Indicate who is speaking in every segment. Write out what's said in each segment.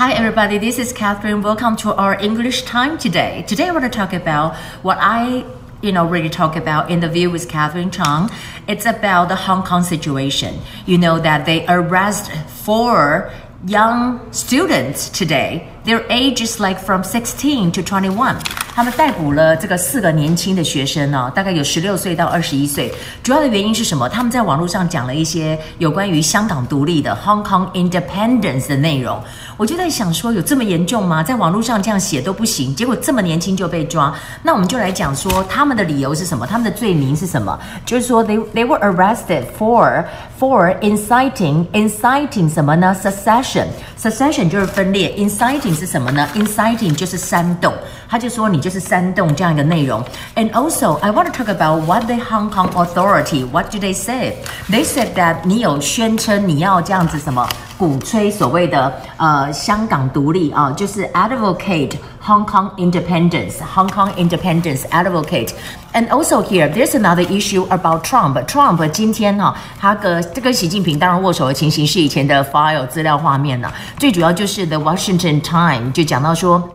Speaker 1: Hi, everybody. This is Catherine. Welcome to our English time today. Today, I want to talk about what I you know, really talk about in the view with Catherine Chang. It's about the Hong Kong situation. You know that they arrest four young students today. Their age is like from 16 to 21. 他们逮捕了这个四个年轻的学生哦，大概有十六岁到二十一岁。主要的原因是什么？他们在网络上讲了一些有关于香港独立的 Hong Kong Independence 的内容。我就在想说，有这么严重吗？在网络上这样写都不行，结果这么年轻就被抓。那我们就来讲说他们的理由是什么？他们的罪名是什么？就是说，they they were arrested for for inciting inciting 什么呢？secession secession 就是分裂，inciting 是什么呢？inciting 就是煽动。他就说你就是煽动这样一个内容。And also, I want to talk about what the Hong Kong authority. What do they say? They said that 你有宣称你要这样子什么鼓吹所谓的呃香港独立啊，就是 advocate Hong Kong independence. Hong Kong independence advocate. And also here, there's another issue about Trump. Trump 今天哈、啊，他跟这跟习近平当然握手的情形是以前的 file 资料画面了。最主要就是 The Washington Time 就讲到说。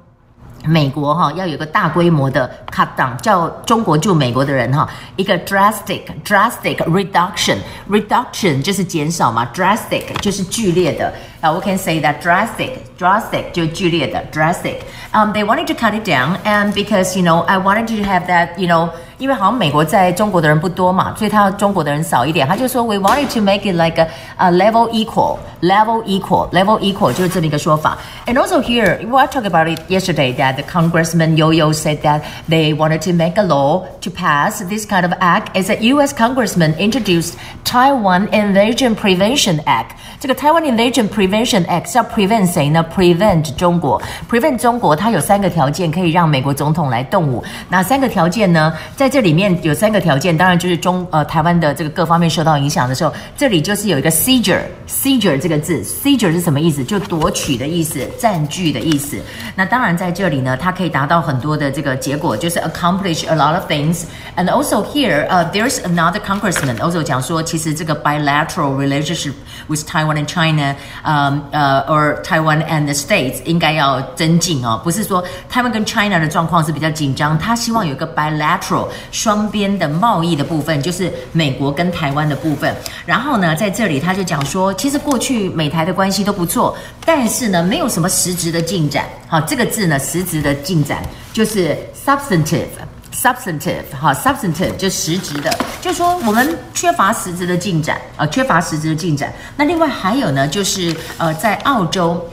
Speaker 1: 美国哈要有个大规模的 cut down，叫中国救美国的人哈，一个 drastic drastic reduction reduction 就是减少嘛，drastic 就是剧烈的啊，we can say that drastic drastic 就剧烈的 drastic。Um, they wanted to cut it down, and because you know I wanted to have that you know 因为好像美国在中国的人不多嘛，所以他中国的人少一点。他就说，We wanted to make it like a, a level equal, level equal, level equal，就是这么一个说法。And also here, we talked about it yesterday that the Congressman Yoho said that they wanted to make a law to pass this kind of act is that U.S. Congressman introduced Taiwan Invasion Prevention Act。这个 Taiwan Invasion Prevention Act 是要 prevent 谁呢？prevent 中国，prevent 中国，它有三个条件可以让美国总统来动武。哪三个条件呢？在在这里面有三个条件，当然就是中呃台湾的这个各方面受到影响的时候，这里就是有一个 seizure，seizure 这个字，seizure 是什么意思？就夺取的意思，占据的意思。那当然在这里呢，它可以达到很多的这个结果，就是 accomplish a lot of things。And also here, uh, there's another congressman also 讲说，其实这个 bilateral relationship with Taiwan and China，呃呃，or Taiwan and the States 应该要增进哦，不是说台湾跟 China 的状况是比较紧张，他希望有一个 bilateral。双边的贸易的部分，就是美国跟台湾的部分。然后呢，在这里他就讲说，其实过去美台的关系都不错，但是呢，没有什么实质的进展。好，这个字呢，实质的进展就是 substantive，substantive，哈，substantive 就实质的，就是说我们缺乏实质的进展啊，缺乏实质的进展。那另外还有呢，就是呃，在澳洲。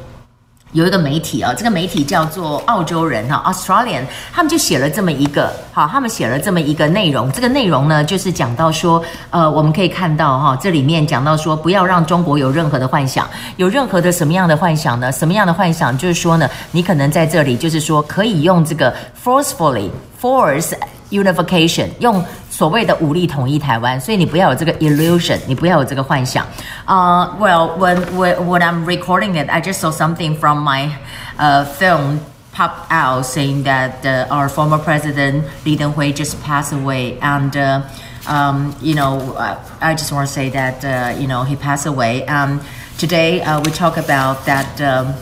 Speaker 1: 有一个媒体啊，这个媒体叫做澳洲人哈，Australian，他们就写了这么一个，好，他们写了这么一个内容。这个内容呢，就是讲到说，呃，我们可以看到哈，这里面讲到说，不要让中国有任何的幻想，有任何的什么样的幻想呢？什么样的幻想？就是说呢，你可能在这里，就是说可以用这个 forcefully force unification，用所谓的武力统一台湾，所以你不要有这个 illusion，你不要有这个幻想。Uh, well, when, when when I'm recording it, I just saw something from my uh, film pop out saying that uh, our former president Li Denghui just passed away, and uh, um, you know, I just want to say that uh, you know he passed away. Um, today uh, we talk about that. Um,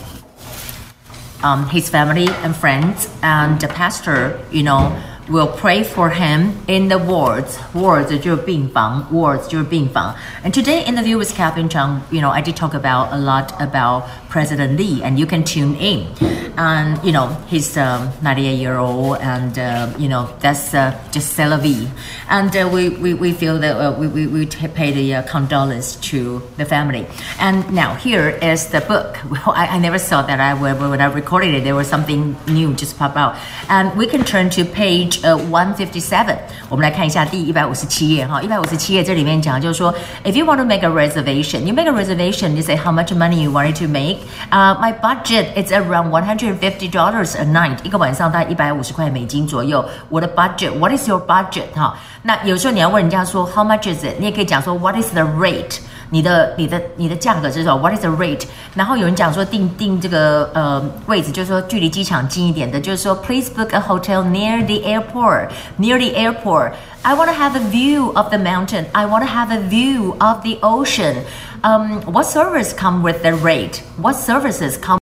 Speaker 1: um, his family and friends and the pastor, you know, will pray for him in the wards. Wards wards, 就是病房。And today in the view with Catherine Chang, you know, I did talk about a lot about President Lee, and you can tune in. And you know, he's um, 98 year old, and uh, you know, that's uh, just c'est la vie. And uh, we, we we feel that uh, we, we we pay the uh, condolence to the family. And now here is the book. Well, I, I never saw that I when I recorded it, there was something new just pop out. And we can turn to page 呃，one fifty seven，我们来看一下第一百五十七页哈，一百五十七页这里面讲就是说，if you want to make a reservation, you make a reservation, you say how much money you wanted to make. Uh, my budget is around one hundred and fifty dollars a night，一个晚上大概一百五十块美金左右。我的 budget，what is your budget 哈？那有时候你要问人家说 how much is it，你也可以讲说 what is the rate。 你的你的你的价格是什么？What is the rate？然后有人讲说订订这个呃位置，就是说距离机场近一点的，就是说 Please book a hotel near the airport. Near the airport. I want to have a view of the mountain. I want to have a view of the ocean. Um, what service come with the rate? What services come